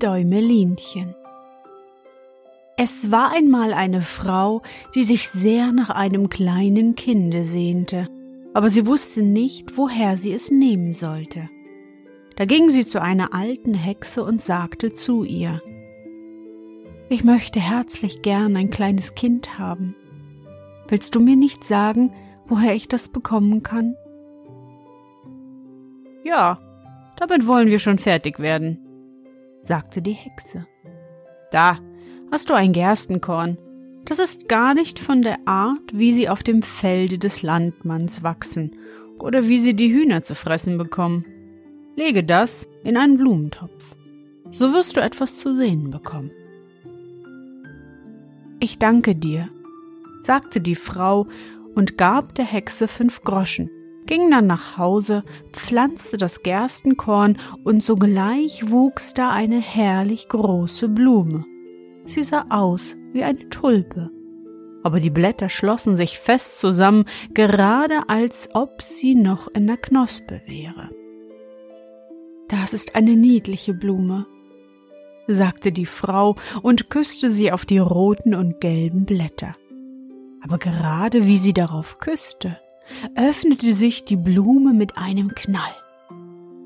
Däumelinchen. Es war einmal eine Frau, die sich sehr nach einem kleinen Kinde sehnte, aber sie wusste nicht, woher sie es nehmen sollte. Da ging sie zu einer alten Hexe und sagte zu ihr Ich möchte herzlich gern ein kleines Kind haben. Willst du mir nicht sagen, woher ich das bekommen kann? Ja, damit wollen wir schon fertig werden, sagte die Hexe. Da hast du ein Gerstenkorn. Das ist gar nicht von der Art, wie sie auf dem Felde des Landmanns wachsen oder wie sie die Hühner zu fressen bekommen. Lege das in einen Blumentopf. So wirst du etwas zu sehen bekommen. Ich danke dir, sagte die Frau und gab der Hexe fünf Groschen ging dann nach Hause, pflanzte das Gerstenkorn und sogleich wuchs da eine herrlich große Blume. Sie sah aus wie eine Tulpe, aber die Blätter schlossen sich fest zusammen, gerade als ob sie noch in der Knospe wäre. Das ist eine niedliche Blume, sagte die Frau und küsste sie auf die roten und gelben Blätter. Aber gerade wie sie darauf küsste, öffnete sich die Blume mit einem Knall.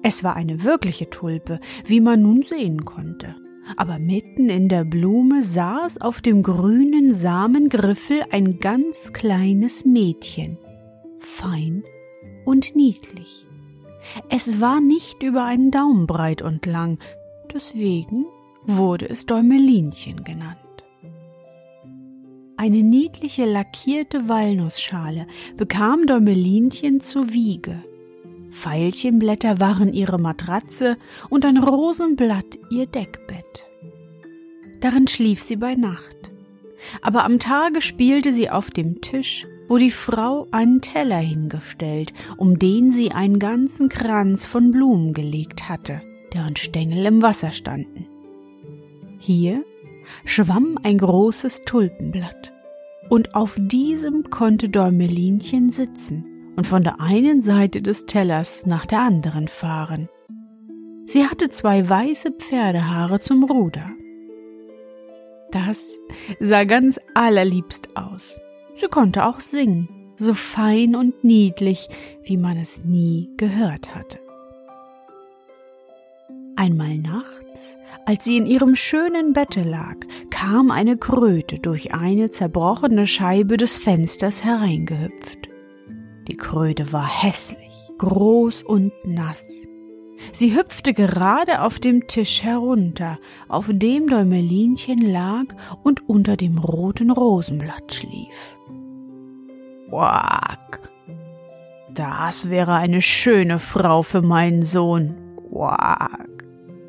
Es war eine wirkliche Tulpe, wie man nun sehen konnte. Aber mitten in der Blume saß auf dem grünen Samengriffel ein ganz kleines Mädchen, fein und niedlich. Es war nicht über einen Daumen breit und lang, deswegen wurde es Däumelinchen genannt. Eine niedliche lackierte Walnussschale bekam Däumelinchen zur Wiege. Veilchenblätter waren ihre Matratze und ein Rosenblatt ihr Deckbett. Darin schlief sie bei Nacht. Aber am Tage spielte sie auf dem Tisch, wo die Frau einen Teller hingestellt, um den sie einen ganzen Kranz von Blumen gelegt hatte, deren Stängel im Wasser standen. Hier schwamm ein großes Tulpenblatt. Und auf diesem konnte Däumelinchen sitzen und von der einen Seite des Tellers nach der anderen fahren. Sie hatte zwei weiße Pferdehaare zum Ruder. Das sah ganz allerliebst aus. Sie konnte auch singen, so fein und niedlich, wie man es nie gehört hatte. Einmal nachts, als sie in ihrem schönen Bette lag, kam eine Kröte durch eine zerbrochene Scheibe des Fensters hereingehüpft. Die Kröte war hässlich, groß und nass. Sie hüpfte gerade auf dem Tisch herunter, auf dem Däumelinchen lag und unter dem roten Rosenblatt schlief. Quack! Das wäre eine schöne Frau für meinen Sohn. Quack!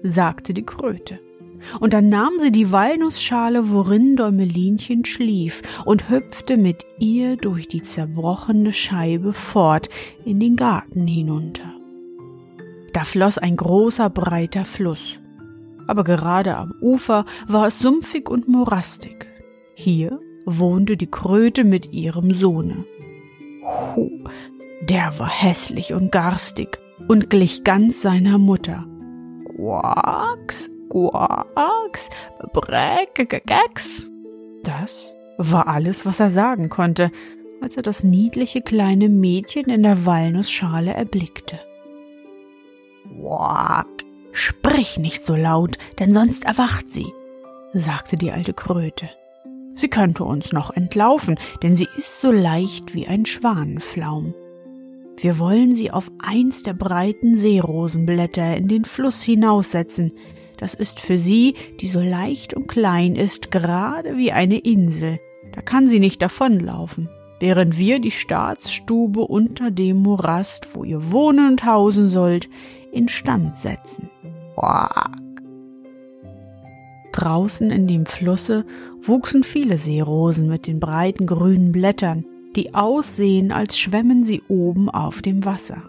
Sagte die Kröte. Und dann nahm sie die Walnussschale, worin Däumelinchen schlief, und hüpfte mit ihr durch die zerbrochene Scheibe fort in den Garten hinunter. Da floss ein großer, breiter Fluss. Aber gerade am Ufer war es sumpfig und morastig. Hier wohnte die Kröte mit ihrem Sohne. Huh, der war hässlich und garstig und glich ganz seiner Mutter. Quacks, Quacks, Breckegex. Das war alles, was er sagen konnte, als er das niedliche kleine Mädchen in der Walnussschale erblickte. Quack, sprich nicht so laut, denn sonst erwacht sie, sagte die alte Kröte. Sie könnte uns noch entlaufen, denn sie ist so leicht wie ein Schwanenflaum. Wir wollen sie auf eins der breiten Seerosenblätter in den Fluss hinaussetzen. Das ist für sie, die so leicht und klein ist, gerade wie eine Insel. Da kann sie nicht davonlaufen, während wir die Staatsstube unter dem Morast, wo ihr wohnen und hausen sollt, instand setzen. Quack. Draußen in dem Flusse wuchsen viele Seerosen mit den breiten grünen Blättern, die aussehen, als schwämmen sie oben auf dem Wasser.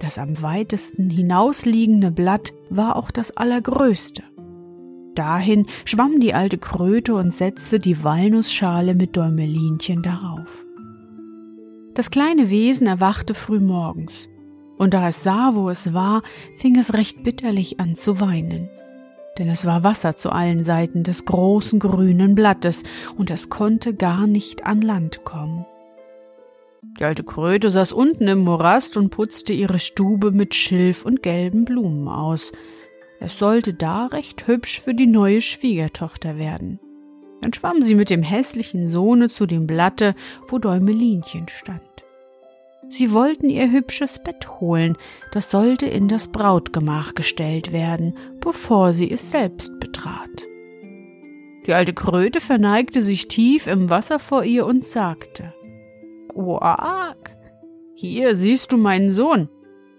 Das am weitesten hinausliegende Blatt war auch das allergrößte. Dahin schwamm die alte Kröte und setzte die Walnussschale mit Däumelinchen darauf. Das kleine Wesen erwachte früh morgens, und da es sah, wo es war, fing es recht bitterlich an zu weinen denn es war Wasser zu allen Seiten des großen grünen Blattes, und es konnte gar nicht an Land kommen. Die alte Kröte saß unten im Morast und putzte ihre Stube mit Schilf und gelben Blumen aus. Es sollte da recht hübsch für die neue Schwiegertochter werden. Dann schwamm sie mit dem hässlichen Sohne zu dem Blatte, wo Däumelinchen stand. Sie wollten ihr hübsches Bett holen, das sollte in das Brautgemach gestellt werden, bevor sie es selbst betrat. Die alte Kröte verneigte sich tief im Wasser vor ihr und sagte Quack, hier siehst du meinen Sohn.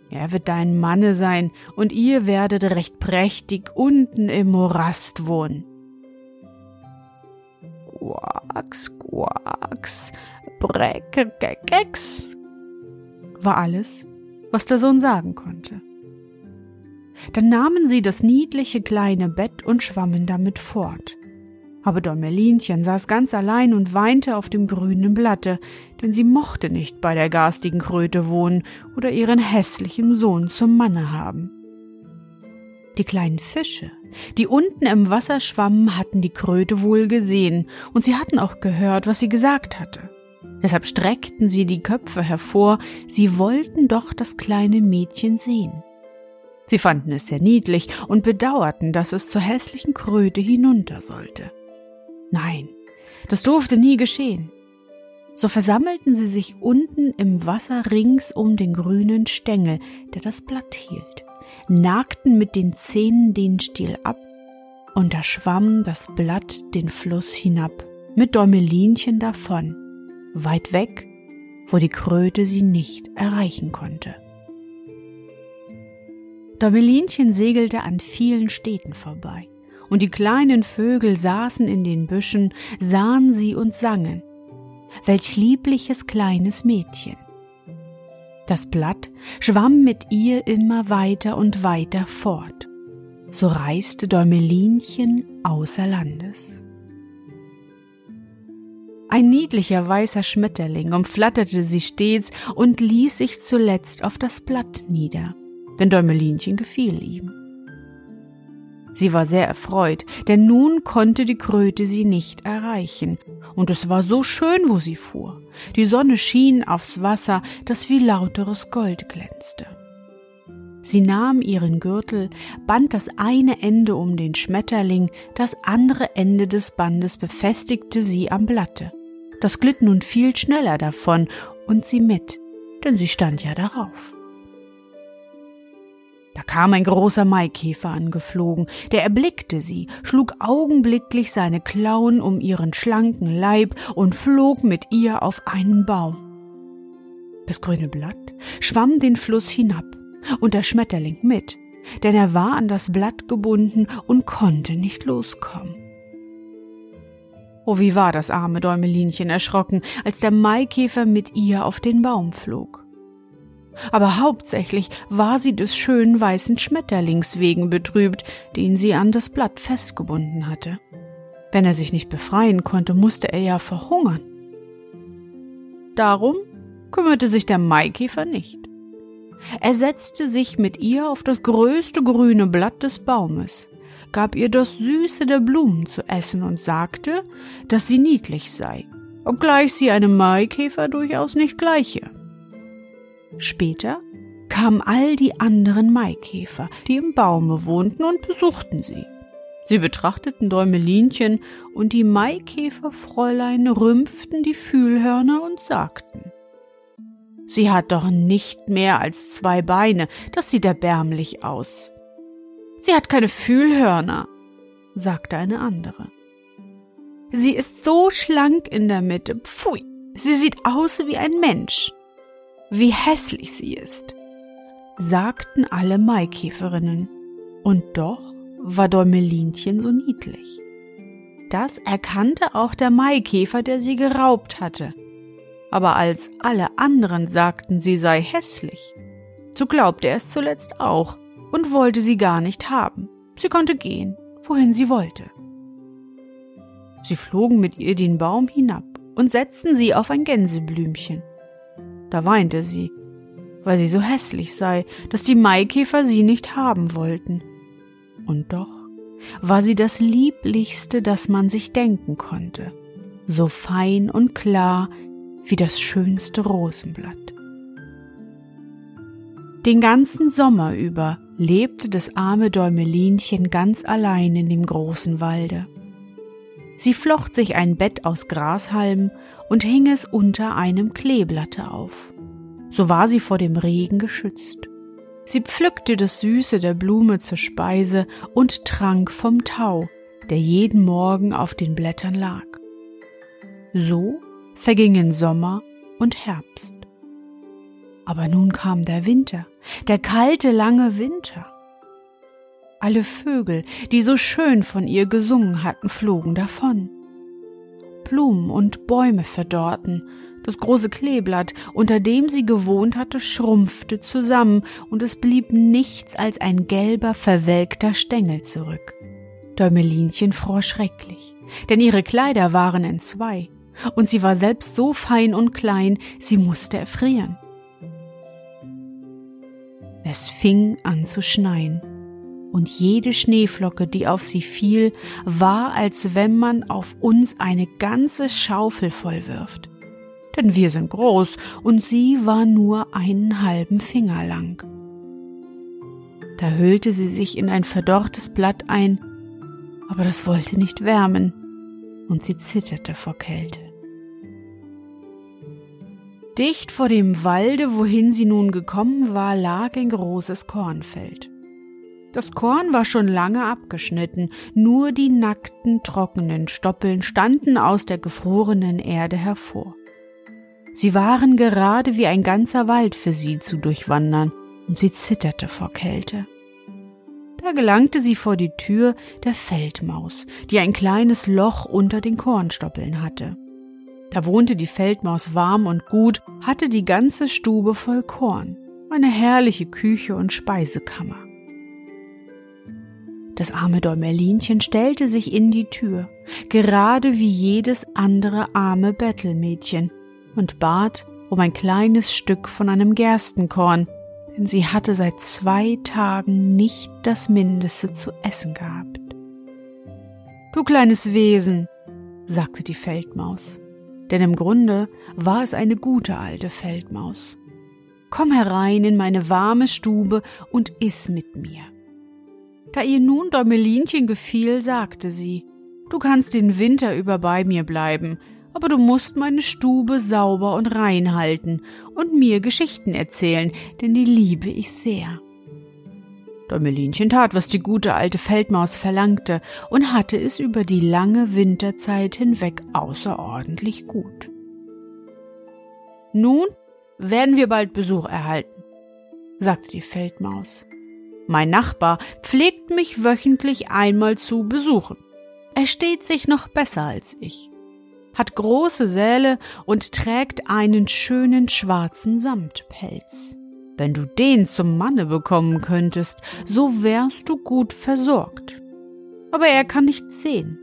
Er wird dein Manne sein, und ihr werdet recht prächtig unten im Morast wohnen. Quacks, quacks, Breckegex, war alles, was der Sohn sagen konnte. Dann nahmen sie das niedliche kleine Bett und schwammen damit fort. Aber Däumelinchen saß ganz allein und weinte auf dem grünen Blatte, denn sie mochte nicht bei der garstigen Kröte wohnen oder ihren hässlichen Sohn zum Manne haben. Die kleinen Fische, die unten im Wasser schwammen, hatten die Kröte wohl gesehen, und sie hatten auch gehört, was sie gesagt hatte. Deshalb streckten sie die Köpfe hervor, sie wollten doch das kleine Mädchen sehen. Sie fanden es sehr niedlich und bedauerten, dass es zur hässlichen Kröte hinunter sollte. Nein, das durfte nie geschehen. So versammelten sie sich unten im Wasser rings um den grünen Stängel, der das Blatt hielt, nagten mit den Zähnen den Stiel ab, und da schwamm das Blatt den Fluss hinab, mit Däumelinchen davon, weit weg, wo die Kröte sie nicht erreichen konnte. Däumelinchen segelte an vielen Städten vorbei, und die kleinen Vögel saßen in den Büschen, sahen sie und sangen. Welch liebliches kleines Mädchen. Das Blatt schwamm mit ihr immer weiter und weiter fort. So reiste Däumelinchen außer Landes. Ein niedlicher weißer Schmetterling umflatterte sie stets und ließ sich zuletzt auf das Blatt nieder, denn Däumelinchen gefiel ihm. Sie war sehr erfreut, denn nun konnte die Kröte sie nicht erreichen, und es war so schön, wo sie fuhr. Die Sonne schien aufs Wasser, das wie lauteres Gold glänzte. Sie nahm ihren Gürtel, band das eine Ende um den Schmetterling, das andere Ende des Bandes befestigte sie am Blatte. Das glitt nun viel schneller davon und sie mit, denn sie stand ja darauf. Kam ein großer Maikäfer angeflogen, der erblickte sie, schlug augenblicklich seine Klauen um ihren schlanken Leib und flog mit ihr auf einen Baum. Das grüne Blatt schwamm den Fluss hinab und der Schmetterling mit, denn er war an das Blatt gebunden und konnte nicht loskommen. Oh, wie war das arme Däumelinchen erschrocken, als der Maikäfer mit ihr auf den Baum flog. Aber hauptsächlich war sie des schönen weißen Schmetterlings wegen betrübt, den sie an das Blatt festgebunden hatte. Wenn er sich nicht befreien konnte, musste er ja verhungern. Darum kümmerte sich der Maikäfer nicht. Er setzte sich mit ihr auf das größte grüne Blatt des Baumes, gab ihr das Süße der Blumen zu essen und sagte, dass sie niedlich sei, obgleich sie einem Maikäfer durchaus nicht gleiche. Später kamen all die anderen Maikäfer, die im Baume wohnten, und besuchten sie. Sie betrachteten Däumelinchen, und die Maikäferfräulein rümpften die Fühlhörner und sagten Sie hat doch nicht mehr als zwei Beine, das sieht erbärmlich aus. Sie hat keine Fühlhörner, sagte eine andere. Sie ist so schlank in der Mitte, pfui, sie sieht aus wie ein Mensch. Wie hässlich sie ist, sagten alle Maikäferinnen. Und doch war Däumelinchen so niedlich. Das erkannte auch der Maikäfer, der sie geraubt hatte aber als alle anderen sagten, sie sei hässlich, so glaubte er es zuletzt auch und wollte sie gar nicht haben. Sie konnte gehen, wohin sie wollte. Sie flogen mit ihr den Baum hinab und setzten sie auf ein Gänseblümchen. Da weinte sie, weil sie so hässlich sei, dass die Maikäfer sie nicht haben wollten. Und doch war sie das Lieblichste, das man sich denken konnte, so fein und klar wie das schönste Rosenblatt. Den ganzen Sommer über lebte das arme Däumelinchen ganz allein in dem großen Walde. Sie flocht sich ein Bett aus Grashalmen und hing es unter einem Kleeblatte auf. So war sie vor dem Regen geschützt. Sie pflückte das Süße der Blume zur Speise und trank vom Tau, der jeden Morgen auf den Blättern lag. So vergingen Sommer und Herbst. Aber nun kam der Winter, der kalte, lange Winter. Alle Vögel, die so schön von ihr gesungen hatten, flogen davon. Blumen und Bäume verdorrten, das große Kleeblatt, unter dem sie gewohnt hatte, schrumpfte zusammen, und es blieb nichts als ein gelber, verwelkter Stängel zurück. Däumelinchen fror schrecklich, denn ihre Kleider waren entzwei, und sie war selbst so fein und klein, sie musste erfrieren. Es fing an zu schneien, und jede Schneeflocke, die auf sie fiel, war, als wenn man auf uns eine ganze Schaufel voll wirft. Denn wir sind groß, und sie war nur einen halben Finger lang. Da hüllte sie sich in ein verdorrtes Blatt ein, aber das wollte nicht wärmen, und sie zitterte vor Kälte. Dicht vor dem Walde, wohin sie nun gekommen war, lag ein großes Kornfeld. Das Korn war schon lange abgeschnitten, nur die nackten, trockenen Stoppeln standen aus der gefrorenen Erde hervor. Sie waren gerade wie ein ganzer Wald für sie zu durchwandern, und sie zitterte vor Kälte. Da gelangte sie vor die Tür der Feldmaus, die ein kleines Loch unter den Kornstoppeln hatte. Da wohnte die Feldmaus warm und gut, hatte die ganze Stube voll Korn, eine herrliche Küche und Speisekammer. Das arme Däumelinchen stellte sich in die Tür, gerade wie jedes andere arme Bettelmädchen, und bat um ein kleines Stück von einem Gerstenkorn, denn sie hatte seit zwei Tagen nicht das Mindeste zu essen gehabt. Du kleines Wesen, sagte die Feldmaus, denn im Grunde war es eine gute alte Feldmaus. Komm herein in meine warme Stube und iss mit mir. Da ihr nun Däumelinchen gefiel, sagte sie, du kannst den Winter über bei mir bleiben, aber du musst meine Stube sauber und rein halten und mir Geschichten erzählen, denn die liebe ich sehr. Däumelinchen tat, was die gute alte Feldmaus verlangte, und hatte es über die lange Winterzeit hinweg außerordentlich gut. Nun werden wir bald Besuch erhalten, sagte die Feldmaus. Mein Nachbar pflegt mich wöchentlich einmal zu besuchen. Er steht sich noch besser als ich, hat große Säle und trägt einen schönen schwarzen Samtpelz. Wenn du den zum Manne bekommen könntest, so wärst du gut versorgt. Aber er kann nicht sehen.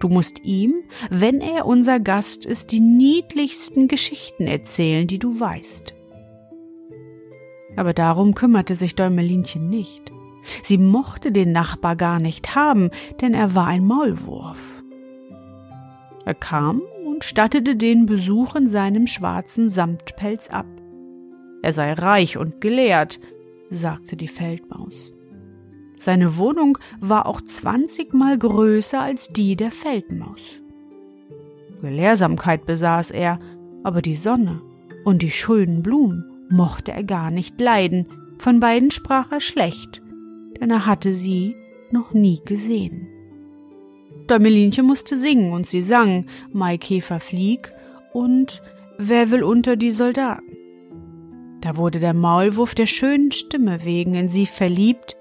Du musst ihm, wenn er unser Gast ist, die niedlichsten Geschichten erzählen, die du weißt. Aber darum kümmerte sich Däumelinchen nicht. Sie mochte den Nachbar gar nicht haben, denn er war ein Maulwurf. Er kam und stattete den Besuch in seinem schwarzen Samtpelz ab. Er sei reich und gelehrt, sagte die Feldmaus. Seine Wohnung war auch zwanzigmal größer als die der Feldmaus. Gelehrsamkeit besaß er, aber die Sonne und die schönen Blumen mochte er gar nicht leiden, von beiden sprach er schlecht, denn er hatte sie noch nie gesehen. Däumelinchen musste singen und sie sang Maikäfer flieg und Wer will unter die Soldaten? Da wurde der Maulwurf der schönen Stimme wegen in sie verliebt,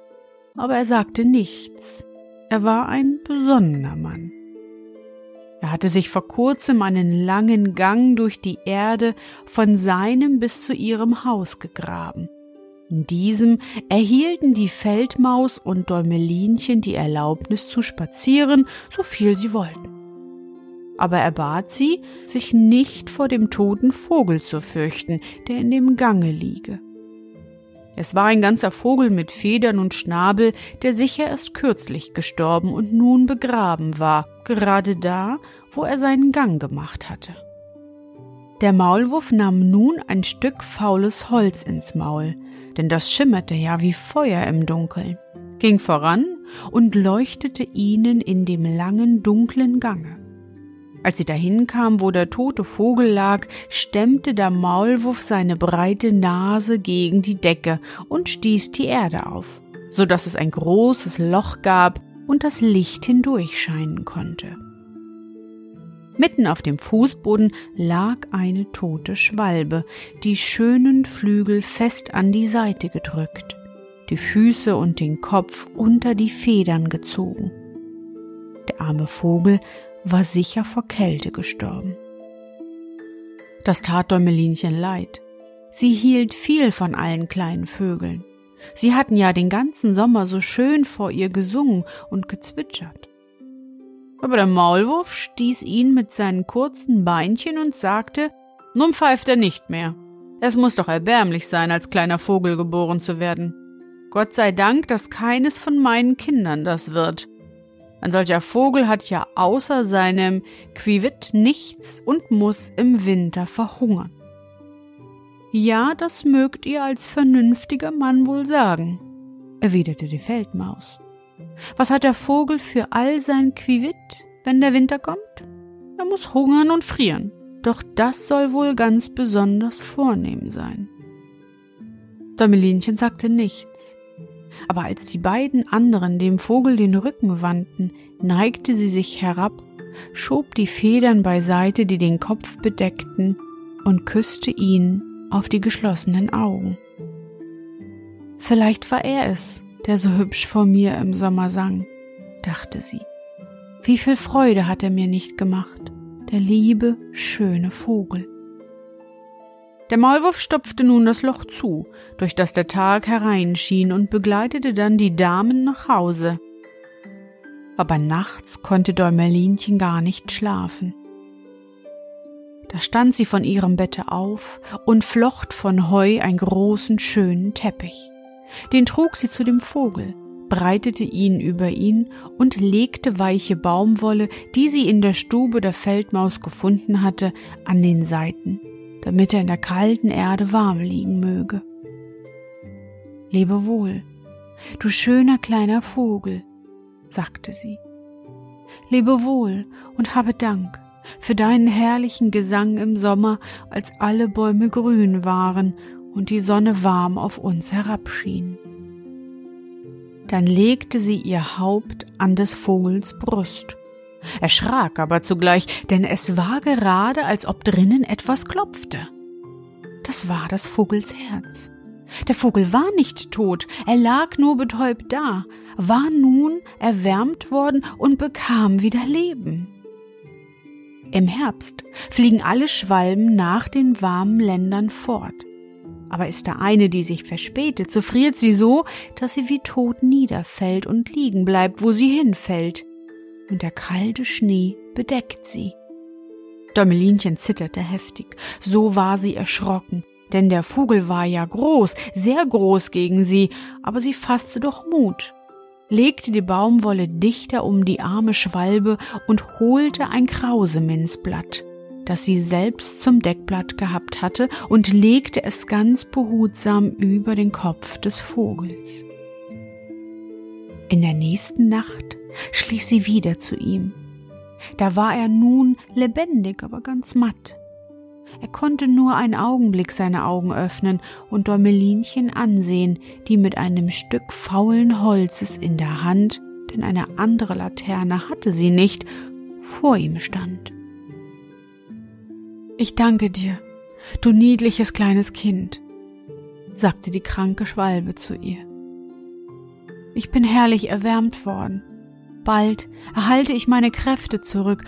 aber er sagte nichts. Er war ein besonnener Mann. Er hatte sich vor kurzem einen langen Gang durch die Erde von seinem bis zu ihrem Haus gegraben. In diesem erhielten die Feldmaus und Däumelinchen die Erlaubnis zu spazieren, so viel sie wollten. Aber er bat sie, sich nicht vor dem toten Vogel zu fürchten, der in dem Gange liege. Es war ein ganzer Vogel mit Federn und Schnabel, der sicher erst kürzlich gestorben und nun begraben war, gerade da, wo er seinen Gang gemacht hatte. Der Maulwurf nahm nun ein Stück faules Holz ins Maul, denn das schimmerte ja wie Feuer im Dunkeln, ging voran und leuchtete ihnen in dem langen dunklen Gange. Als sie dahin kam, wo der tote Vogel lag, stemmte der Maulwurf seine breite Nase gegen die Decke und stieß die Erde auf, so dass es ein großes Loch gab und das Licht hindurchscheinen konnte. Mitten auf dem Fußboden lag eine tote Schwalbe, die schönen Flügel fest an die Seite gedrückt, die Füße und den Kopf unter die Federn gezogen. Der arme Vogel war sicher vor Kälte gestorben. Das tat Däumelinchen leid. Sie hielt viel von allen kleinen Vögeln. Sie hatten ja den ganzen Sommer so schön vor ihr gesungen und gezwitschert. Aber der Maulwurf stieß ihn mit seinen kurzen Beinchen und sagte, nun pfeift er nicht mehr. Es muss doch erbärmlich sein, als kleiner Vogel geboren zu werden. Gott sei Dank, dass keines von meinen Kindern das wird. Ein solcher Vogel hat ja außer seinem Quivit nichts und muss im Winter verhungern. Ja, das mögt ihr als vernünftiger Mann wohl sagen, erwiderte die Feldmaus. Was hat der Vogel für all sein Quivit, wenn der Winter kommt? Er muss hungern und frieren. Doch das soll wohl ganz besonders vornehm sein. Däumelinchen sagte nichts, aber als die beiden anderen dem Vogel den Rücken wandten, neigte sie sich herab, schob die Federn beiseite, die den Kopf bedeckten, und küsste ihn auf die geschlossenen Augen. Vielleicht war er es, der so hübsch vor mir im Sommer sang, dachte sie. Wie viel Freude hat er mir nicht gemacht, der liebe, schöne Vogel. Der Maulwurf stopfte nun das Loch zu, durch das der Tag hereinschien, und begleitete dann die Damen nach Hause. Aber nachts konnte Däumelinchen gar nicht schlafen. Da stand sie von ihrem Bette auf und flocht von Heu einen großen, schönen Teppich. Den trug sie zu dem Vogel, breitete ihn über ihn und legte weiche Baumwolle, die sie in der Stube der Feldmaus gefunden hatte, an den Seiten damit er in der kalten Erde warm liegen möge. Lebe wohl, du schöner kleiner Vogel, sagte sie. Lebe wohl und habe Dank für deinen herrlichen Gesang im Sommer, als alle Bäume grün waren und die Sonne warm auf uns herabschien. Dann legte sie ihr Haupt an des Vogels Brust erschrak aber zugleich, denn es war gerade, als ob drinnen etwas klopfte. Das war des Vogels Herz. Der Vogel war nicht tot, er lag nur betäubt da, war nun erwärmt worden und bekam wieder Leben. Im Herbst fliegen alle Schwalben nach den warmen Ländern fort. Aber ist da eine, die sich verspätet, so friert sie so, dass sie wie tot niederfällt und liegen bleibt, wo sie hinfällt und der kalte Schnee bedeckt sie. Däumelinchen zitterte heftig, so war sie erschrocken, denn der Vogel war ja groß, sehr groß gegen sie, aber sie fasste doch Mut, legte die Baumwolle dichter um die arme Schwalbe und holte ein Krauseminzblatt, das sie selbst zum Deckblatt gehabt hatte, und legte es ganz behutsam über den Kopf des Vogels. In der nächsten Nacht schlich sie wieder zu ihm. Da war er nun lebendig, aber ganz matt. Er konnte nur einen Augenblick seine Augen öffnen und Däumelinchen ansehen, die mit einem Stück faulen Holzes in der Hand, denn eine andere Laterne hatte sie nicht, vor ihm stand. Ich danke dir, du niedliches kleines Kind, sagte die kranke Schwalbe zu ihr. Ich bin herrlich erwärmt worden. Bald erhalte ich meine Kräfte zurück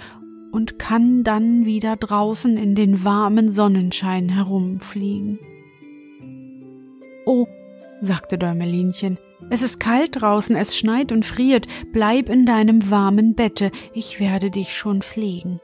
und kann dann wieder draußen in den warmen Sonnenschein herumfliegen. Oh, sagte Däumelinchen, es ist kalt draußen, es schneit und friert, bleib in deinem warmen Bette, ich werde dich schon pflegen.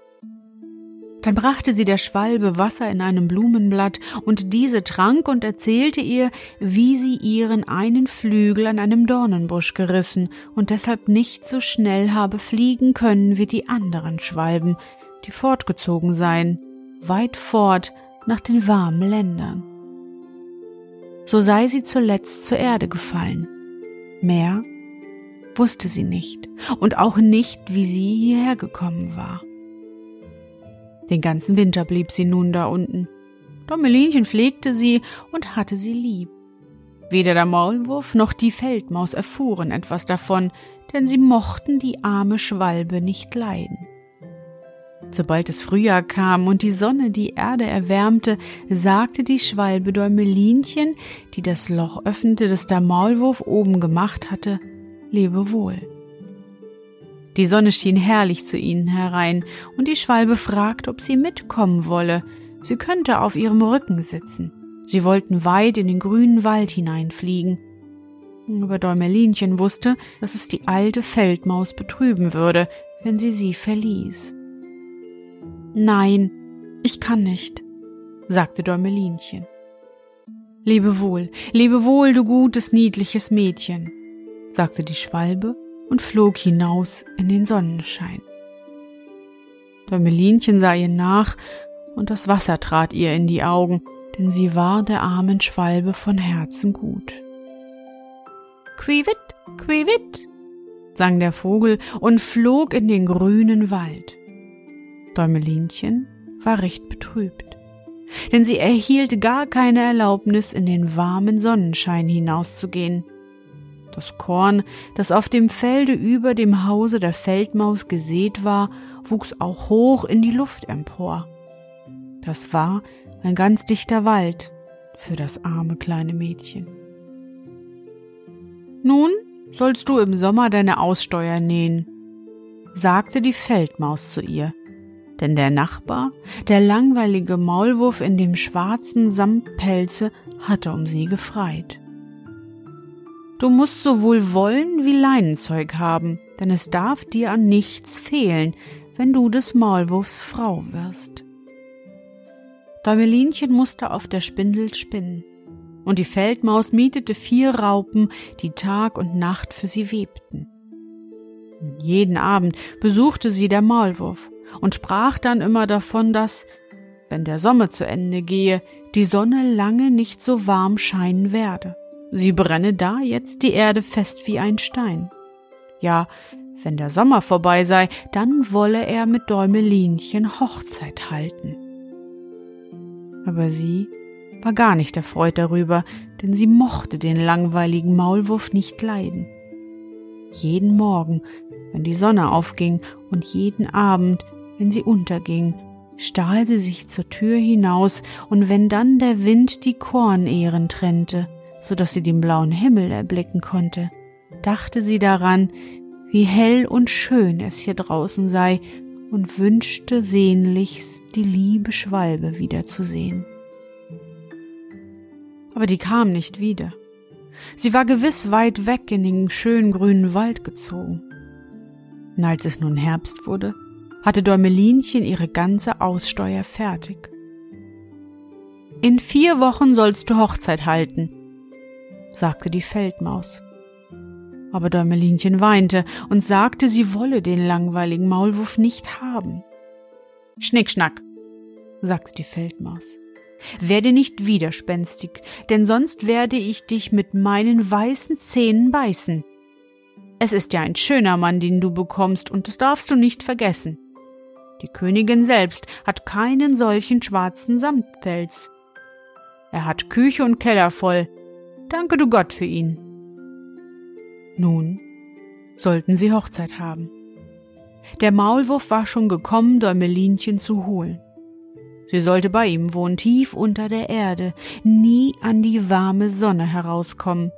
Dann brachte sie der Schwalbe Wasser in einem Blumenblatt, und diese trank und erzählte ihr, wie sie ihren einen Flügel an einem Dornenbusch gerissen und deshalb nicht so schnell habe fliegen können wie die anderen Schwalben, die fortgezogen seien, weit fort nach den warmen Ländern. So sei sie zuletzt zur Erde gefallen. Mehr wusste sie nicht und auch nicht, wie sie hierher gekommen war. Den ganzen Winter blieb sie nun da unten. Dommelinchen pflegte sie und hatte sie lieb. Weder der Maulwurf noch die Feldmaus erfuhren etwas davon, denn sie mochten die arme Schwalbe nicht leiden. Sobald es Frühjahr kam und die Sonne die Erde erwärmte, sagte die Schwalbe Däumelinchen, die das Loch öffnete, das der Maulwurf oben gemacht hatte, lebe wohl. Die Sonne schien herrlich zu ihnen herein, und die Schwalbe fragte, ob sie mitkommen wolle. Sie könnte auf ihrem Rücken sitzen. Sie wollten weit in den grünen Wald hineinfliegen. Aber Däumelinchen wusste, dass es die alte Feldmaus betrüben würde, wenn sie sie verließ. Nein, ich kann nicht, sagte Däumelinchen. Lebe wohl, lebe wohl, du gutes, niedliches Mädchen, sagte die Schwalbe und flog hinaus in den Sonnenschein. Däumelinchen sah ihr nach, und das Wasser trat ihr in die Augen, denn sie war der armen Schwalbe von Herzen gut. Quiwit, quiwit, sang der Vogel und flog in den grünen Wald. Däumelinchen war recht betrübt, denn sie erhielt gar keine Erlaubnis, in den warmen Sonnenschein hinauszugehen. Das Korn, das auf dem Felde über dem Hause der Feldmaus gesät war, wuchs auch hoch in die Luft empor. Das war ein ganz dichter Wald für das arme kleine Mädchen. Nun sollst du im Sommer deine Aussteuer nähen, sagte die Feldmaus zu ihr, denn der Nachbar, der langweilige Maulwurf in dem schwarzen Samtpelze, hatte um sie gefreit. Du musst sowohl Wollen wie Leinenzeug haben, denn es darf dir an nichts fehlen, wenn du des Maulwurfs Frau wirst. Däumelinchen musste auf der Spindel spinnen, und die Feldmaus mietete vier Raupen, die Tag und Nacht für sie webten. Jeden Abend besuchte sie der Maulwurf und sprach dann immer davon, dass, wenn der Sommer zu Ende gehe, die Sonne lange nicht so warm scheinen werde. Sie brenne da jetzt die Erde fest wie ein Stein. Ja, wenn der Sommer vorbei sei, dann wolle er mit Däumelinchen Hochzeit halten. Aber sie war gar nicht erfreut darüber, denn sie mochte den langweiligen Maulwurf nicht leiden. Jeden Morgen, wenn die Sonne aufging und jeden Abend, wenn sie unterging, stahl sie sich zur Tür hinaus, und wenn dann der Wind die Kornehren trennte, so dass sie den blauen Himmel erblicken konnte, dachte sie daran, wie hell und schön es hier draußen sei und wünschte sehnlichst, die liebe Schwalbe wiederzusehen. Aber die kam nicht wieder. Sie war gewiss weit weg in den schönen grünen Wald gezogen. Und als es nun Herbst wurde, hatte Däumelinchen ihre ganze Aussteuer fertig. In vier Wochen sollst du Hochzeit halten, sagte die Feldmaus. Aber Däumelinchen weinte und sagte, sie wolle den langweiligen Maulwurf nicht haben. Schnickschnack, sagte die Feldmaus. Werde nicht widerspenstig, denn sonst werde ich dich mit meinen weißen Zähnen beißen. Es ist ja ein schöner Mann, den du bekommst, und das darfst du nicht vergessen. Die Königin selbst hat keinen solchen schwarzen Samtpelz. Er hat Küche und Keller voll. Danke du Gott für ihn. Nun sollten sie Hochzeit haben. Der Maulwurf war schon gekommen, Däumelinchen zu holen. Sie sollte bei ihm wohnen, tief unter der Erde, nie an die warme Sonne herauskommen,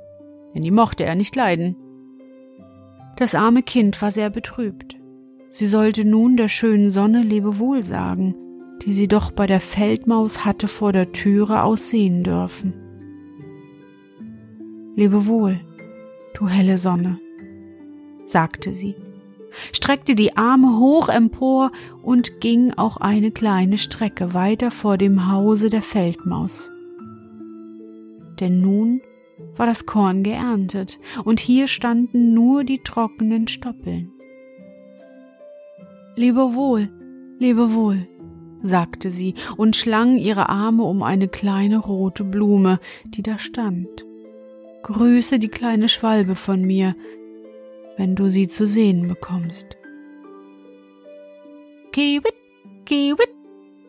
denn die mochte er nicht leiden. Das arme Kind war sehr betrübt. Sie sollte nun der schönen Sonne Lebewohl sagen, die sie doch bei der Feldmaus hatte vor der Türe aussehen dürfen. Lebewohl, du helle Sonne, sagte sie streckte die Arme hoch empor und ging auch eine kleine Strecke weiter vor dem Hause der Feldmaus. Denn nun war das Korn geerntet, und hier standen nur die trockenen Stoppeln. Lebe wohl, lebe wohl, sagte sie und schlang ihre Arme um eine kleine rote Blume, die da stand. Grüße die kleine Schwalbe von mir, wenn du sie zu sehen bekommst. Kiewit, kiewit,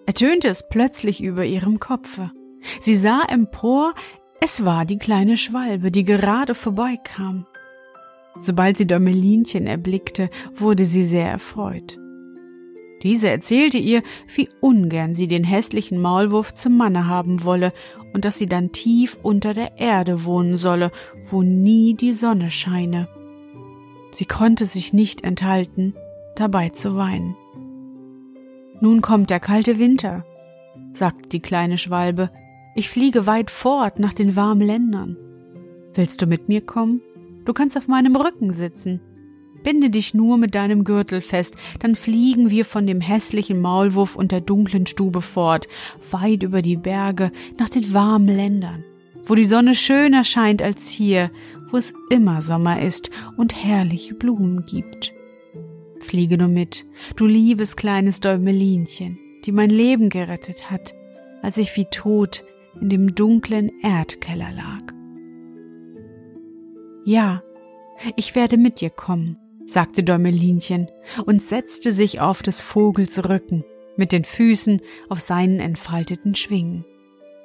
ertönte es plötzlich über ihrem Kopfe. Sie sah empor, es war die kleine Schwalbe, die gerade vorbeikam. Sobald sie Däumelinchen erblickte, wurde sie sehr erfreut. Diese erzählte ihr, wie ungern sie den hässlichen Maulwurf zum Manne haben wolle und dass sie dann tief unter der Erde wohnen solle, wo nie die Sonne scheine. Sie konnte sich nicht enthalten, dabei zu weinen. Nun kommt der kalte Winter, sagte die kleine Schwalbe. Ich fliege weit fort nach den warmen Ländern. Willst du mit mir kommen? Du kannst auf meinem Rücken sitzen. Binde dich nur mit deinem Gürtel fest, dann fliegen wir von dem hässlichen Maulwurf und der dunklen Stube fort, weit über die Berge, nach den warmen Ländern, wo die Sonne schöner scheint als hier wo es immer Sommer ist und herrliche Blumen gibt. Fliege nur mit, du liebes kleines Däumelinchen, die mein Leben gerettet hat, als ich wie tot in dem dunklen Erdkeller lag. Ja, ich werde mit dir kommen, sagte Däumelinchen und setzte sich auf des Vogels Rücken, mit den Füßen auf seinen entfalteten Schwingen.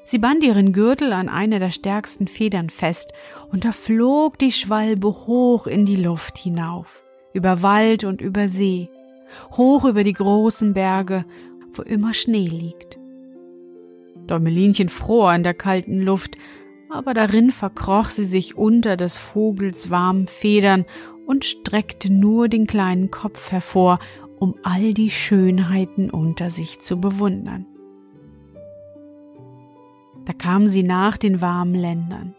Sie band ihren Gürtel an einer der stärksten Federn fest, und da flog die Schwalbe hoch in die Luft hinauf, über Wald und über See, hoch über die großen Berge, wo immer Schnee liegt. Däumelinchen fror in der kalten Luft, aber darin verkroch sie sich unter des Vogels warmen Federn und streckte nur den kleinen Kopf hervor, um all die Schönheiten unter sich zu bewundern. Da kamen sie nach den warmen Ländern.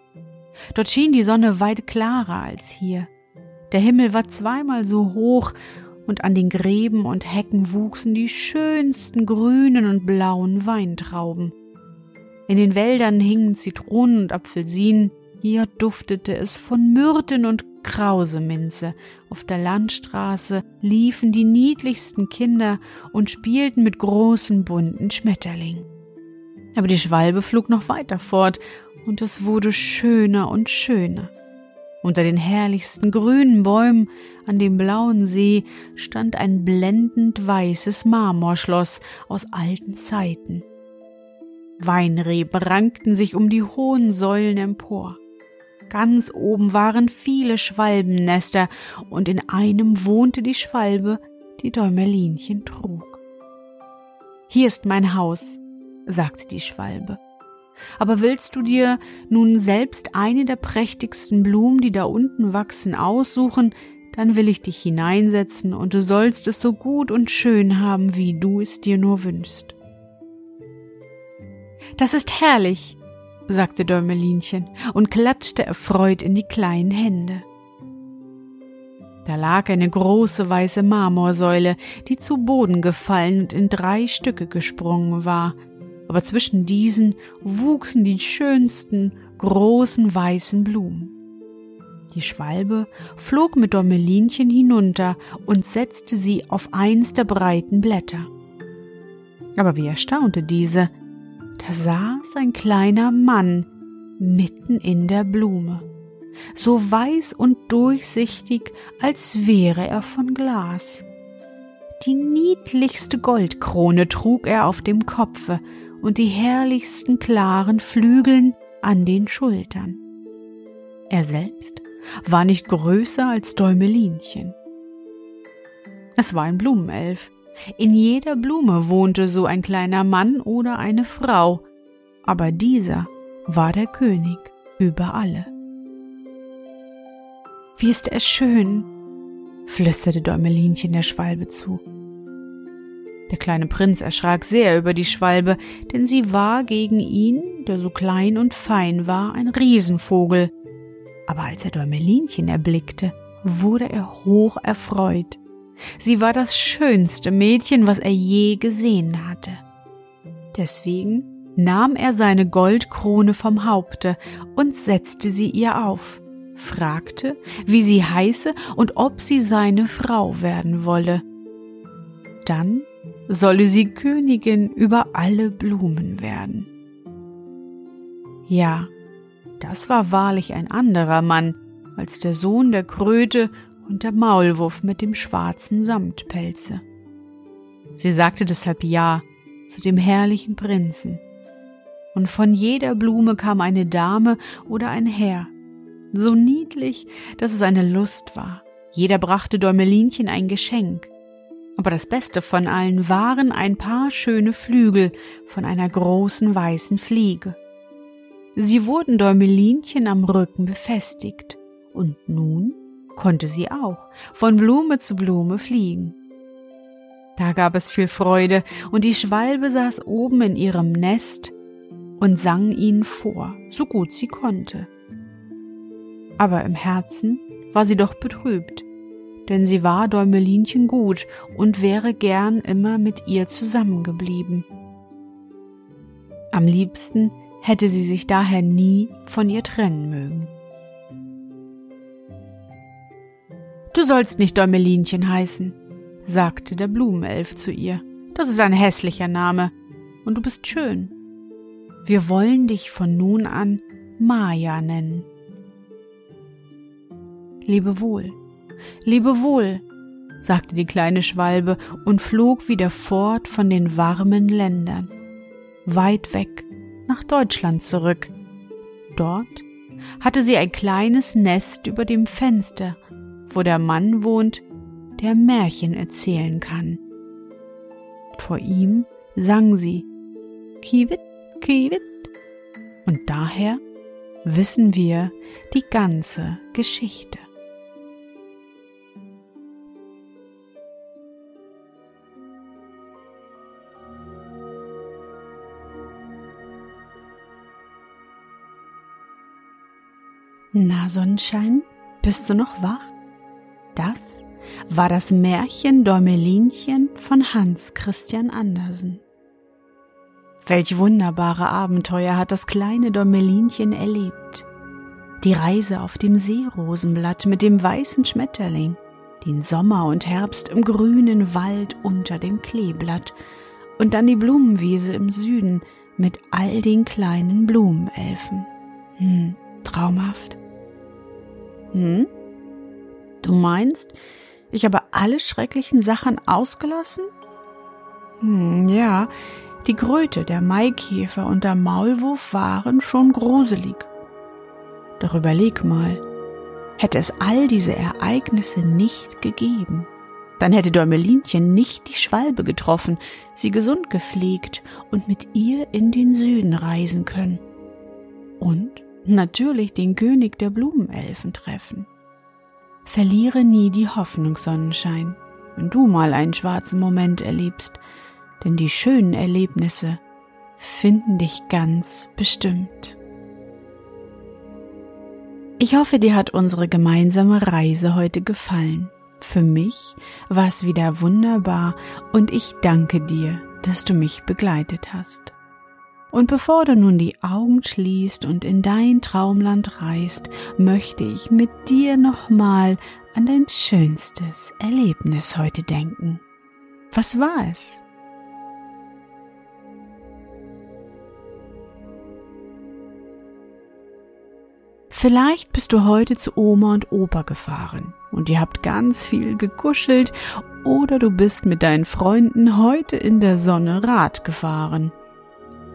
Dort schien die Sonne weit klarer als hier. Der Himmel war zweimal so hoch und an den Gräben und Hecken wuchsen die schönsten grünen und blauen Weintrauben. In den Wäldern hingen Zitronen und Apfelsinen, hier duftete es von Myrten und Krauseminze. Auf der Landstraße liefen die niedlichsten Kinder und spielten mit großen bunten Schmetterlingen. Aber die Schwalbe flog noch weiter fort, und es wurde schöner und schöner. Unter den herrlichsten grünen Bäumen an dem blauen See stand ein blendend weißes Marmorschloss aus alten Zeiten. Weinreben rankten sich um die hohen Säulen empor. Ganz oben waren viele Schwalbennester, und in einem wohnte die Schwalbe, die Däumelinchen trug. Hier ist mein Haus, sagte die Schwalbe. Aber willst du dir nun selbst eine der prächtigsten Blumen, die da unten wachsen, aussuchen, dann will ich dich hineinsetzen und du sollst es so gut und schön haben, wie du es dir nur wünschst. Das ist herrlich, sagte Däumelinchen und klatschte erfreut in die kleinen Hände. Da lag eine große weiße Marmorsäule, die zu Boden gefallen und in drei Stücke gesprungen war, aber zwischen diesen wuchsen die schönsten großen weißen Blumen. Die Schwalbe flog mit Däumelinchen hinunter und setzte sie auf eins der breiten Blätter. Aber wie erstaunte diese, da saß ein kleiner Mann mitten in der Blume, so weiß und durchsichtig, als wäre er von Glas. Die niedlichste Goldkrone trug er auf dem Kopfe und die herrlichsten klaren Flügeln an den Schultern. Er selbst war nicht größer als Däumelinchen. Es war ein Blumenelf. In jeder Blume wohnte so ein kleiner Mann oder eine Frau, aber dieser war der König über alle. Wie ist er schön, flüsterte Däumelinchen der Schwalbe zu. Der kleine Prinz erschrak sehr über die Schwalbe, denn sie war gegen ihn, der so klein und fein war, ein Riesenvogel. Aber als er Däumelinchen erblickte, wurde er hoch erfreut. Sie war das schönste Mädchen, was er je gesehen hatte. Deswegen nahm er seine Goldkrone vom Haupte und setzte sie ihr auf, fragte, wie sie heiße und ob sie seine Frau werden wolle. Dann solle sie Königin über alle Blumen werden. Ja, das war wahrlich ein anderer Mann als der Sohn der Kröte und der Maulwurf mit dem schwarzen Samtpelze. Sie sagte deshalb Ja zu dem herrlichen Prinzen. Und von jeder Blume kam eine Dame oder ein Herr, so niedlich, dass es eine Lust war. Jeder brachte Däumelinchen ein Geschenk. Aber das Beste von allen waren ein paar schöne Flügel von einer großen weißen Fliege. Sie wurden Däumelinchen am Rücken befestigt, und nun konnte sie auch von Blume zu Blume fliegen. Da gab es viel Freude, und die Schwalbe saß oben in ihrem Nest und sang ihnen vor, so gut sie konnte. Aber im Herzen war sie doch betrübt, denn sie war Däumelinchen gut und wäre gern immer mit ihr zusammengeblieben. Am liebsten hätte sie sich daher nie von ihr trennen mögen. Du sollst nicht Däumelinchen heißen, sagte der Blumenelf zu ihr. Das ist ein hässlicher Name, und du bist schön. Wir wollen dich von nun an Maja nennen. Lebe wohl, lebe wohl, sagte die kleine Schwalbe und flog wieder fort von den warmen Ländern, weit weg nach Deutschland zurück. Dort hatte sie ein kleines Nest über dem Fenster wo der Mann wohnt, der Märchen erzählen kann. Vor ihm sang sie Kiewit, Kiewit. Und daher wissen wir die ganze Geschichte. Na Sonnenschein, bist du noch wach? Das war das Märchen Däumelinchen von Hans Christian Andersen. Welch wunderbare Abenteuer hat das kleine Däumelinchen erlebt. Die Reise auf dem Seerosenblatt mit dem weißen Schmetterling, den Sommer und Herbst im grünen Wald unter dem Kleeblatt und dann die Blumenwiese im Süden mit all den kleinen Blumenelfen. Hm, traumhaft. Hm? Du meinst, ich habe alle schrecklichen Sachen ausgelassen? Hm, ja, die Kröte, der Maikäfer und der Maulwurf waren schon gruselig. Doch überleg mal, hätte es all diese Ereignisse nicht gegeben, dann hätte Däumelinchen nicht die Schwalbe getroffen, sie gesund gepflegt und mit ihr in den Süden reisen können. Und natürlich den König der Blumenelfen treffen. Verliere nie die Hoffnung, Sonnenschein, wenn du mal einen schwarzen Moment erlebst, denn die schönen Erlebnisse finden dich ganz bestimmt. Ich hoffe, dir hat unsere gemeinsame Reise heute gefallen. Für mich war es wieder wunderbar und ich danke dir, dass du mich begleitet hast. Und bevor du nun die Augen schließt und in dein Traumland reist, möchte ich mit dir nochmal an dein schönstes Erlebnis heute denken. Was war es? Vielleicht bist du heute zu Oma und Opa gefahren und ihr habt ganz viel gekuschelt oder du bist mit deinen Freunden heute in der Sonne Rad gefahren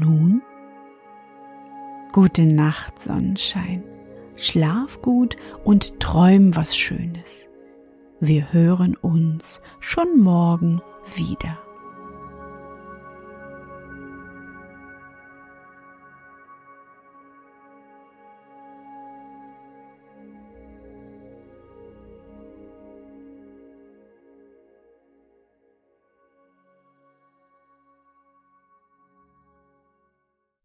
Nun? Gute Nacht, Sonnenschein. Schlaf gut und träum was Schönes. Wir hören uns schon morgen wieder.